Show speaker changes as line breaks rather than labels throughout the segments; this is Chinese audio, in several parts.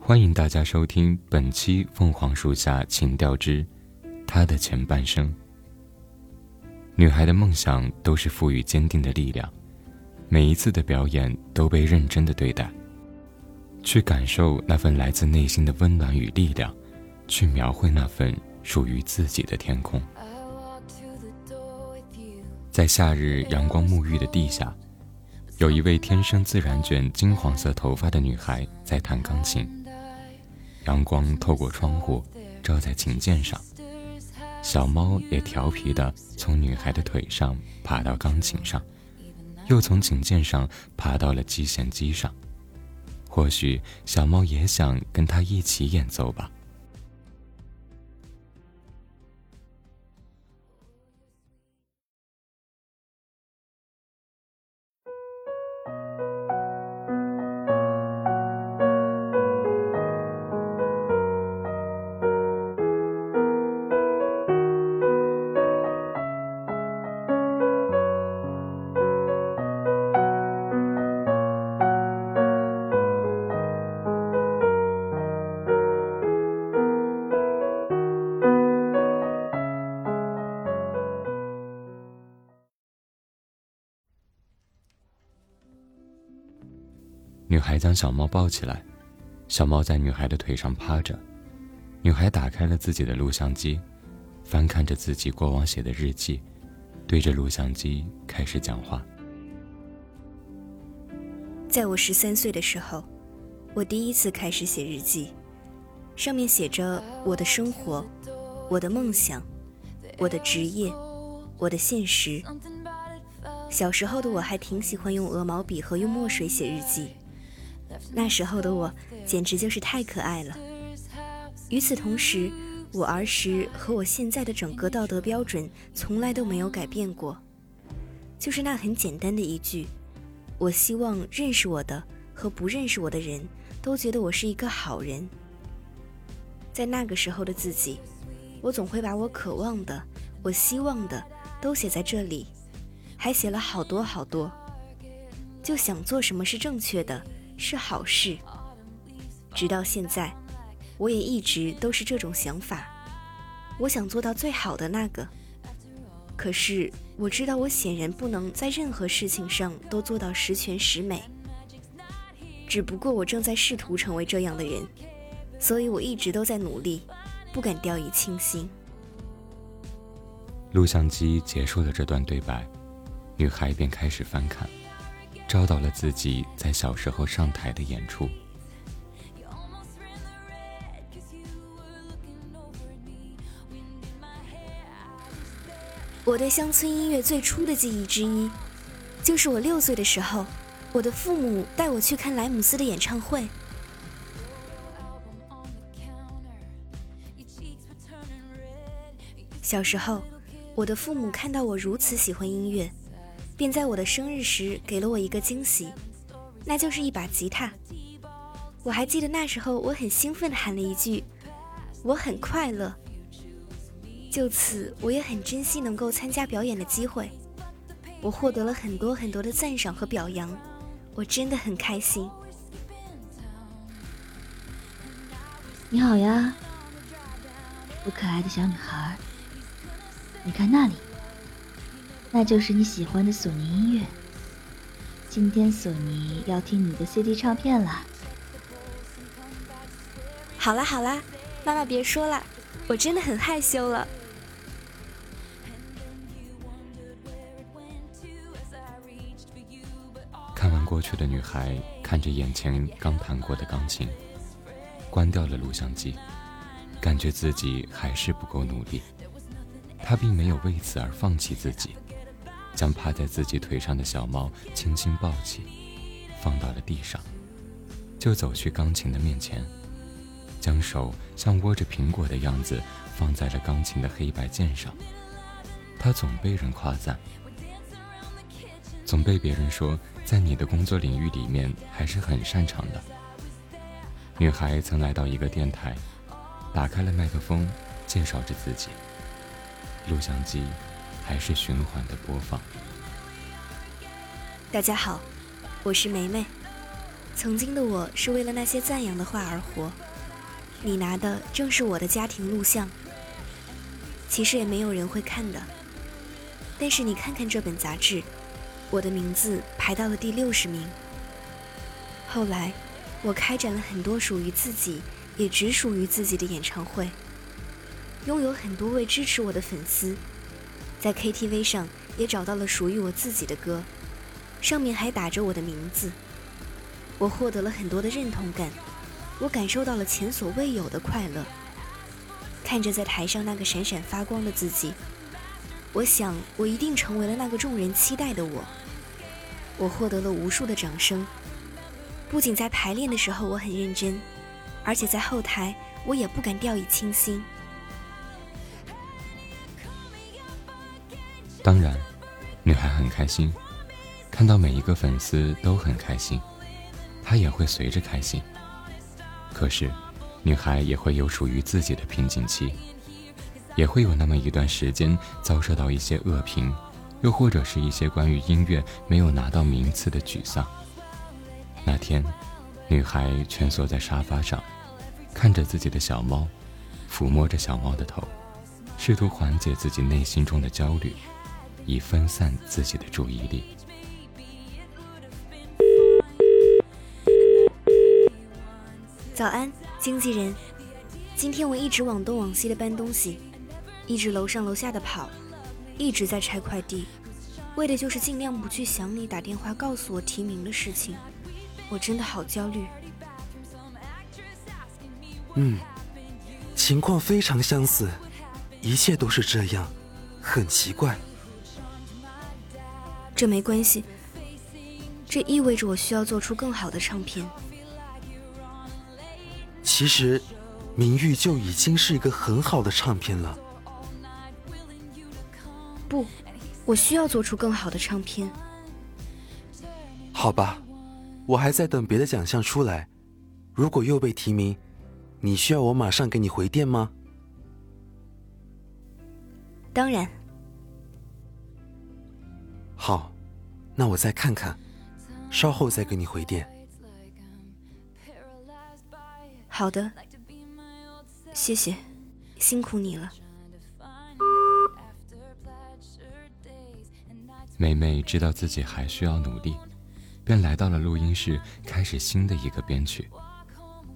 欢迎大家收听本期《凤凰树下情调之她的前半生》。女孩的梦想都是赋予坚定的力量，每一次的表演都被认真的对待，去感受那份来自内心的温暖与力量，去描绘那份属于自己的天空。在夏日阳光沐浴的地下，有一位天生自然卷金黄色头发的女孩在弹钢琴。阳光透过窗户，照在琴键上。小猫也调皮地从女孩的腿上爬到钢琴上，又从琴键上爬到了击弦机上。或许小猫也想跟她一起演奏吧。女孩将小猫抱起来，小猫在女孩的腿上趴着。女孩打开了自己的录像机，翻看着自己过往写的日记，对着录像机开始讲话。
在我十三岁的时候，我第一次开始写日记，上面写着我的生活、我的梦想、我的职业、我的现实。小时候的我还挺喜欢用鹅毛笔和用墨水写日记。那时候的我简直就是太可爱了。与此同时，我儿时和我现在的整个道德标准从来都没有改变过，就是那很简单的一句：我希望认识我的和不认识我的人都觉得我是一个好人。在那个时候的自己，我总会把我渴望的、我希望的都写在这里，还写了好多好多，就想做什么是正确的。是好事。直到现在，我也一直都是这种想法。我想做到最好的那个。可是我知道，我显然不能在任何事情上都做到十全十美。只不过我正在试图成为这样的人，所以我一直都在努力，不敢掉以轻心。
录像机结束了这段对白，女孩便开始翻看。找到了自己在小时候上台的演出。
我对乡村音乐最初的记忆之一，就是我六岁的时候，我的父母带我去看莱姆斯的演唱会。小时候，我的父母看到我如此喜欢音乐。便在我的生日时给了我一个惊喜，那就是一把吉他。我还记得那时候，我很兴奋地喊了一句：“我很快乐。”就此，我也很珍惜能够参加表演的机会。我获得了很多很多的赞赏和表扬，我真的很开心。
你好呀，我可爱的小女孩。你看那里。那就是你喜欢的索尼音乐。今天索尼要听你的 CD 唱片了。
好啦好啦，妈妈别说了，我真的很害羞了。
看完过去的女孩，看着眼前刚弹过的钢琴，关掉了录像机，感觉自己还是不够努力。她并没有为此而放弃自己。将趴在自己腿上的小猫轻轻抱起，放到了地上，就走去钢琴的面前，将手像握着苹果的样子放在了钢琴的黑白键上。他总被人夸赞，总被别人说在你的工作领域里面还是很擅长的。女孩曾来到一个电台，打开了麦克风，介绍着自己。录像机。还是循环的播放。
大家好，我是梅梅。曾经的我是为了那些赞扬的话而活，你拿的正是我的家庭录像。其实也没有人会看的，但是你看看这本杂志，我的名字排到了第六十名。后来，我开展了很多属于自己，也只属于自己的演唱会，拥有很多位支持我的粉丝，在 KTV 上也找到了属于我自己的歌，上面还打着我的名字。我获得了很多的认同感，我感受到了前所未有的快乐。看着在台上那个闪闪发光的自己，我想我一定成为了那个众人期待的我。我获得了无数的掌声，不仅在排练的时候我很认真，而且在后台我也不敢掉以轻心。
当然，女孩很开心，看到每一个粉丝都很开心。她也会随着开心，可是，女孩也会有属于自己的瓶颈期，也会有那么一段时间遭受到一些恶评，又或者是一些关于音乐没有拿到名次的沮丧。那天，女孩蜷缩在沙发上，看着自己的小猫，抚摸着小猫的头，试图缓解自己内心中的焦虑，以分散自己的注意力。
早安，经纪人。今天我一直往东往西的搬东西，一直楼上楼下的跑，一直在拆快递，为的就是尽量不去想你打电话告诉我提名的事情。我真的好焦虑。
嗯，情况非常相似，一切都是这样，很奇怪。
这没关系，这意味着我需要做出更好的唱片。
其实，名誉就已经是一个很好的唱片了。
不，我需要做出更好的唱片。
好吧，我还在等别的奖项出来。如果又被提名，你需要我马上给你回电吗？
当然。
好，那我再看看，稍后再给你回电。
好的，谢谢，辛苦你了。
美美知道自己还需要努力，便来到了录音室，开始新的一个编曲。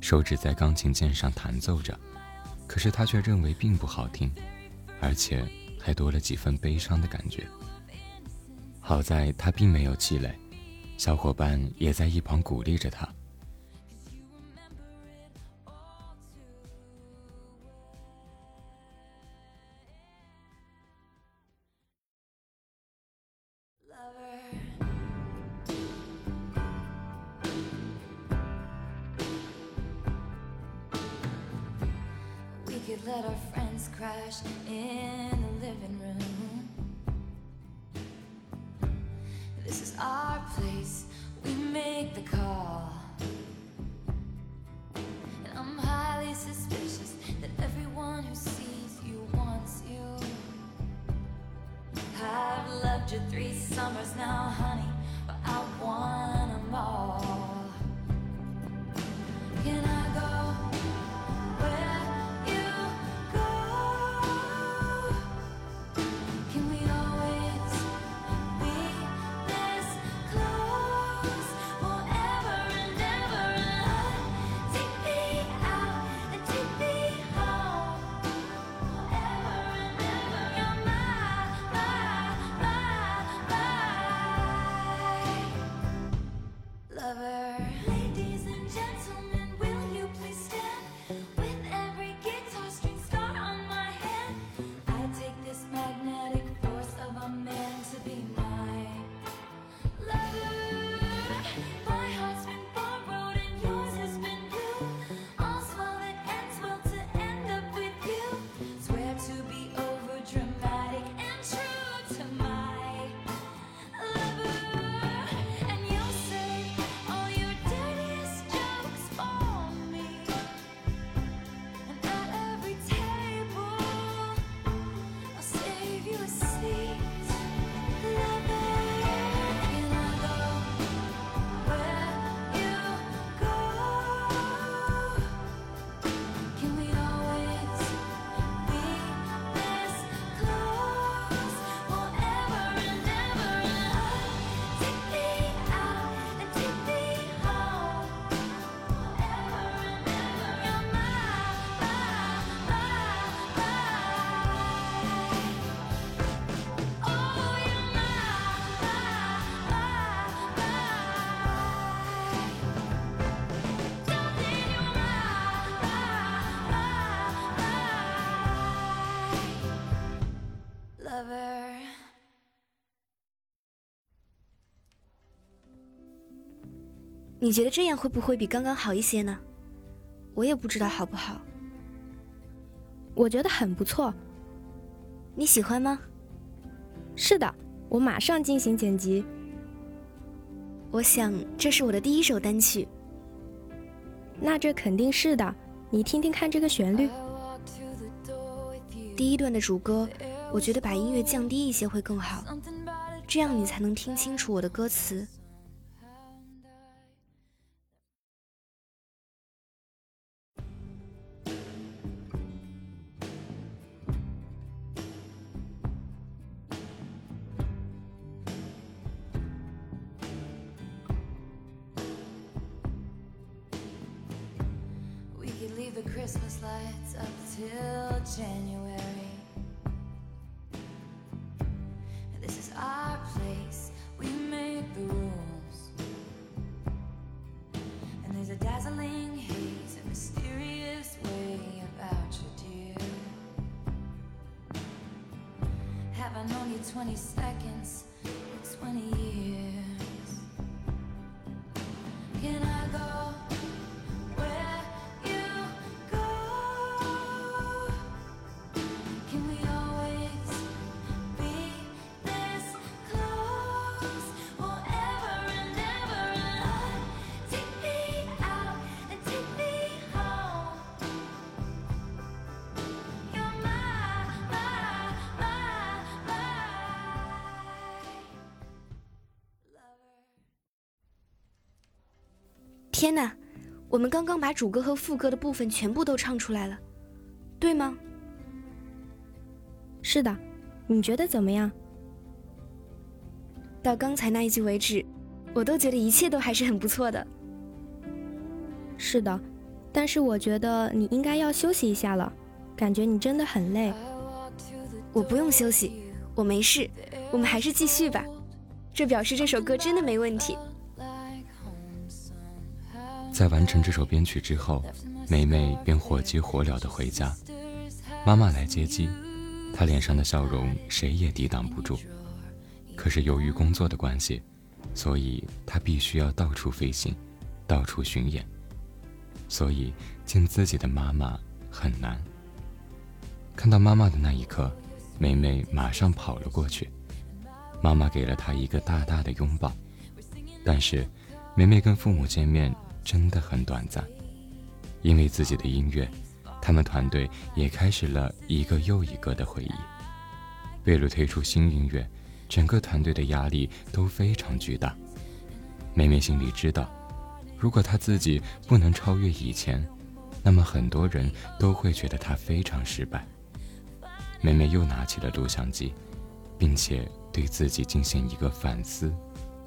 手指在钢琴键上弹奏着，可是她却认为并不好听，而且还多了几分悲伤的感觉。好在她并没有气馁，小伙伴也在一旁鼓励着她。let our friends crash in the living room. Our place, we make the call. And I'm highly suspicious that everyone who sees you wants you. I've loved you three summers now, honey,
你觉得这样会不会比刚刚好一些呢？我也不知道好不好。
我觉得很不错。
你喜欢吗？
是的，我马上进行剪辑。
我想这是我的第一首单曲。
那这肯定是的。你听听看这个旋律。
第一段的主歌，我觉得把音乐降低一些会更好，这样你才能听清楚我的歌词。
Christmas lights up till January. This is our place, we make the rules. And there's a dazzling haze, a mysterious way about you, dear. Have I known you 20 seconds
天哪，我们刚刚把主歌和副歌的部分全部都唱出来了，对吗？
是的，你觉得怎么样？
到刚才那一句为止，我都觉得一切都还是很不错的。
是的，但是我觉得你应该要休息一下了，感觉你真的很累。
我不用休息，我没事，我们还是继续吧。这表示这首歌真的没问题。
在完成这首编曲之后，梅梅便火急火燎地回家。妈妈来接机，她脸上的笑容谁也抵挡不住。可是由于工作的关系，所以她必须要到处飞行，到处巡演，所以见自己的妈妈很难。看到妈妈的那一刻，梅梅马上跑了过去。妈妈给了她一个大大的拥抱，但是梅梅跟父母见面。真的很短暂，因为自己的音乐，他们团队也开始了一个又一个的回忆。为了推出新音乐，整个团队的压力都非常巨大。梅梅心里知道，如果她自己不能超越以前，那么很多人都会觉得她非常失败。梅梅又拿起了录像机，并且对自己进行一个反思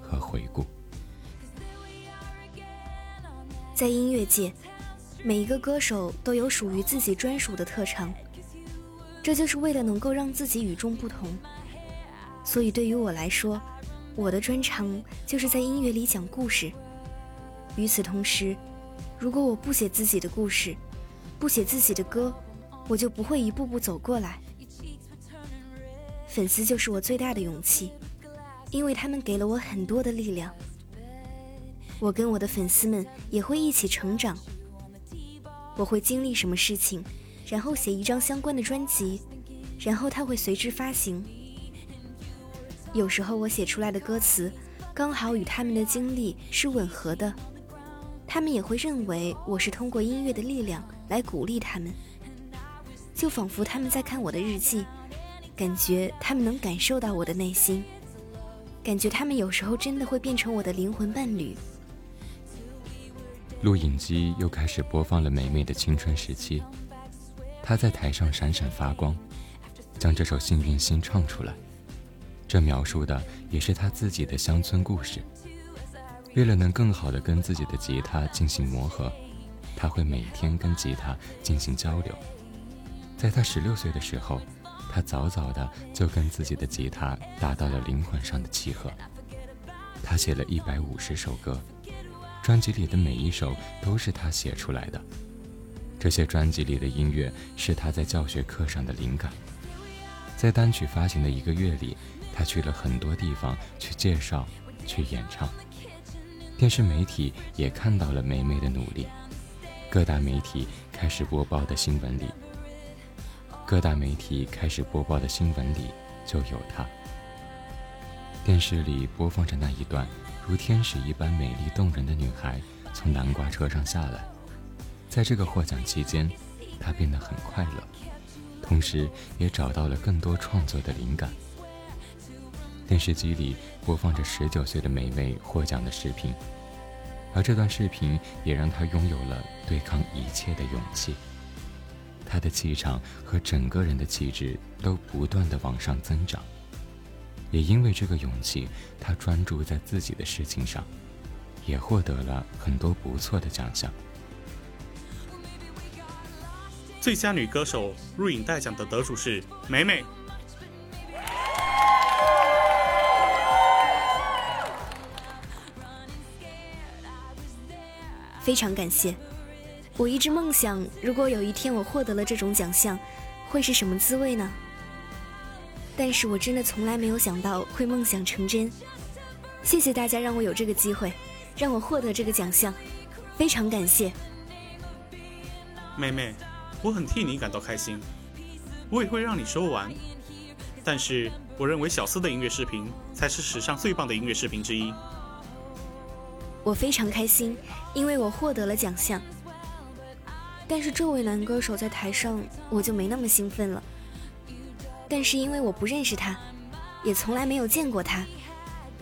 和回顾。
在音乐界，每一个歌手都有属于自己专属的特长，这就是为了能够让自己与众不同。所以对于我来说，我的专长就是在音乐里讲故事。与此同时，如果我不写自己的故事，不写自己的歌，我就不会一步步走过来。粉丝就是我最大的勇气，因为他们给了我很多的力量。我跟我的粉丝们也会一起成长。我会经历什么事情，然后写一张相关的专辑，然后它会随之发行。有时候我写出来的歌词刚好与他们的经历是吻合的，他们也会认为我是通过音乐的力量来鼓励他们，就仿佛他们在看我的日记，感觉他们能感受到我的内心，感觉他们有时候真的会变成我的灵魂伴侣。
录影机又开始播放了美美的青春时期，她在台上闪闪发光，将这首《幸运星》唱出来。这描述的也是她自己的乡村故事。为了能更好的跟自己的吉他进行磨合，她会每天跟吉他进行交流。在她十六岁的时候，她早早的就跟自己的吉他达到了灵魂上的契合。她写了一百五十首歌。专辑里的每一首都是他写出来的，这些专辑里的音乐是他在教学课上的灵感。在单曲发行的一个月里，他去了很多地方去介绍、去演唱。电视媒体也看到了梅梅的努力，各大媒体开始播报的新闻里，各大媒体开始播报的新闻里就有他。电视里播放着那一段如天使一般美丽动人的女孩从南瓜车上下来，在这个获奖期间，她变得很快乐，同时也找到了更多创作的灵感。电视机里播放着十九岁的梅梅获奖的视频，而这段视频也让她拥有了对抗一切的勇气。她的气场和整个人的气质都不断的往上增长。也因为这个勇气，她专注在自己的事情上，也获得了很多不错的奖项。
最佳女歌手入影带奖的得主是美美。
非常感谢。我一直梦想，如果有一天我获得了这种奖项，会是什么滋味呢？但是我真的从来没有想到会梦想成真。谢谢大家让我有这个机会，让我获得这个奖项，非常感谢。
妹妹，我很替你感到开心，我也会让你说完。但是我认为小司的音乐视频才是史上最棒的音乐视频之一。
我非常开心，因为我获得了奖项。但是这位男歌手在台上，我就没那么兴奋了。但是因为我不认识他，也从来没有见过他，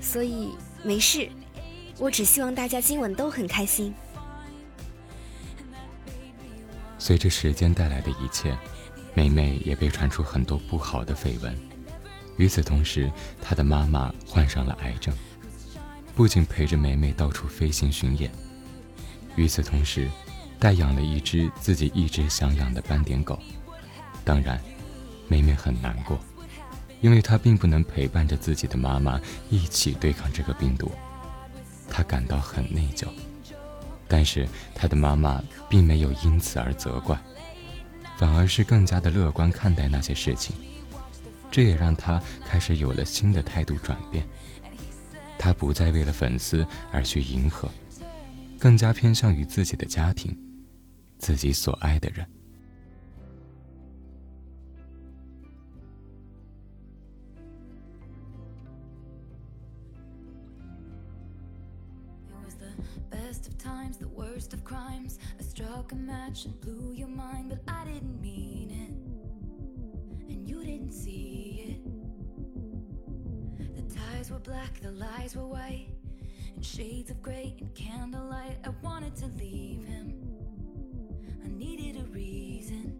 所以没事。我只希望大家今晚都很开心。
随着时间带来的一切，梅梅也被传出很多不好的绯闻。与此同时，她的妈妈患上了癌症，不仅陪着梅梅到处飞行巡演，与此同时，代养了一只自己一直想养的斑点狗。当然。梅梅很难过，因为她并不能陪伴着自己的妈妈一起对抗这个病毒，她感到很内疚。但是她的妈妈并没有因此而责怪，反而是更加的乐观看待那些事情。这也让她开始有了新的态度转变。她不再为了粉丝而去迎合，更加偏向于自己的家庭，自己所爱的人。
Blew your mind, but I didn't mean it. And you didn't see it. The ties were black, the lies were white. In shades of grey and candlelight, I wanted to leave him. I needed a reason.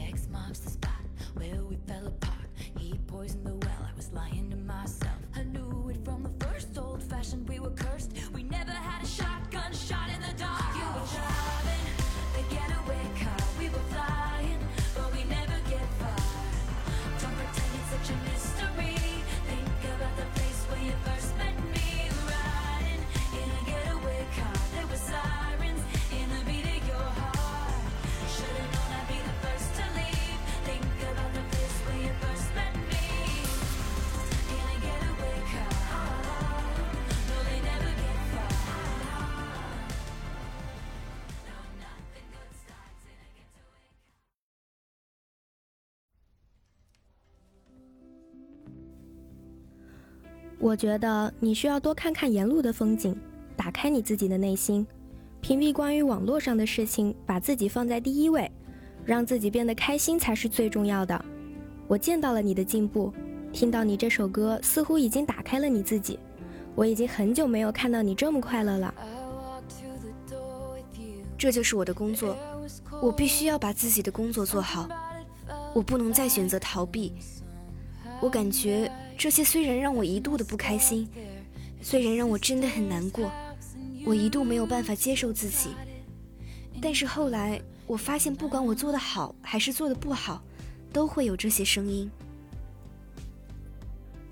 X marks the spot where we fell apart. He poisoned the
我觉得你需要多看看沿路的风景，打开你自己的内心，屏蔽关于网络上的事情，把自己放在第一位，让自己变得开心才是最重要的。我见到了你的进步，听到你这首歌似乎已经打开了你自己。我已经很久没有看到你这么快乐了。
这就是我的工作，我必须要把自己的工作做好，我不能再选择逃避。我感觉这些虽然让我一度的不开心，虽然让我真的很难过，我一度没有办法接受自己，但是后来我发现，不管我做的好还是做的不好，都会有这些声音。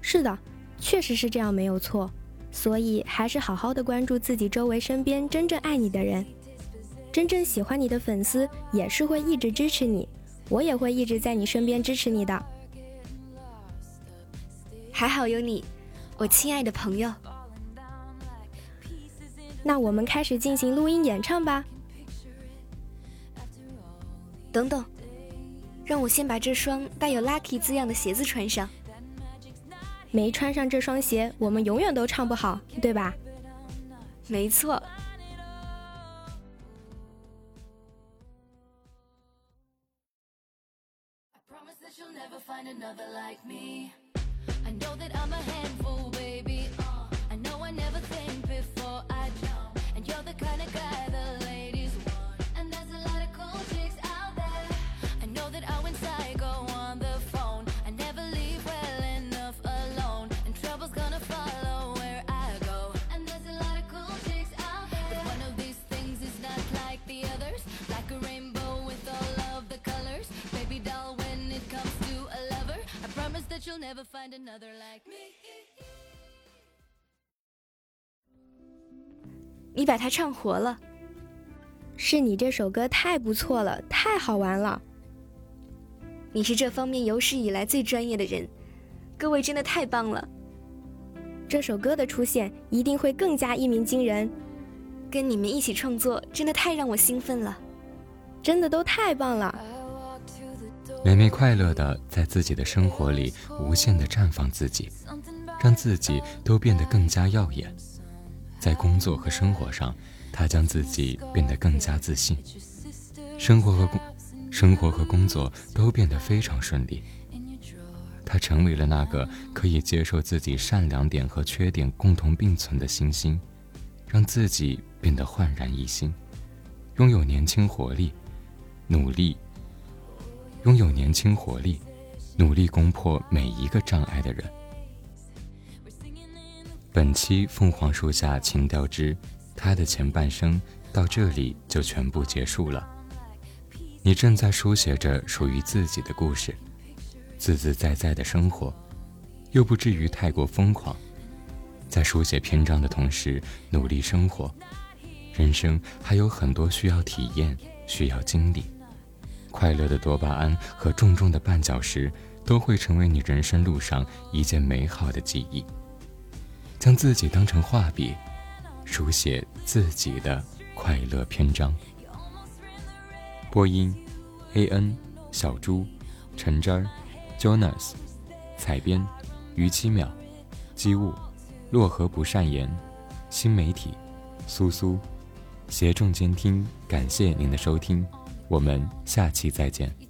是的，确实是这样，没有错。所以还是好好的关注自己周围身边真正爱你的人，真正喜欢你的粉丝也是会一直支持你，我也会一直在你身边支持你的。
还好有你，我亲爱的朋友。
那我们开始进行录音演唱吧。
等等，让我先把这双带有 “lucky” 字样的鞋子穿上。
没穿上这双鞋，我们永远都唱不好，对吧？
没错。I know that I'm a handful, baby. Neverfindanotherlike 你把它唱活了，
是你这首歌太不错了，太好玩了。
你是这方面有史以来最专业的人，各位真的太棒了。
这首歌的出现一定会更加一鸣惊人，
跟你们一起创作真的太让我兴奋了，
真的都太棒了。
美美快乐的在自己的生活里无限的绽放自己，让自己都变得更加耀眼。在工作和生活上，她将自己变得更加自信，生活和工生活和工作都变得非常顺利。她成为了那个可以接受自己善良点和缺点共同并存的星星，让自己变得焕然一新，拥有年轻活力，努力。拥有年轻活力、努力攻破每一个障碍的人。本期《凤凰树下情调之他的前半生》到这里就全部结束了。你正在书写着属于自己的故事，自自在在的生活，又不至于太过疯狂。在书写篇章的同时，努力生活。人生还有很多需要体验，需要经历。快乐的多巴胺和重重的绊脚石都会成为你人生路上一件美好的记忆。将自己当成画笔，书写自己的快乐篇章。播音：A N、小猪、陈真、Jonas、采编：于七秒、机务、洛河不善言、新媒体：苏苏。协众监听，感谢您的收听。我们下期再见。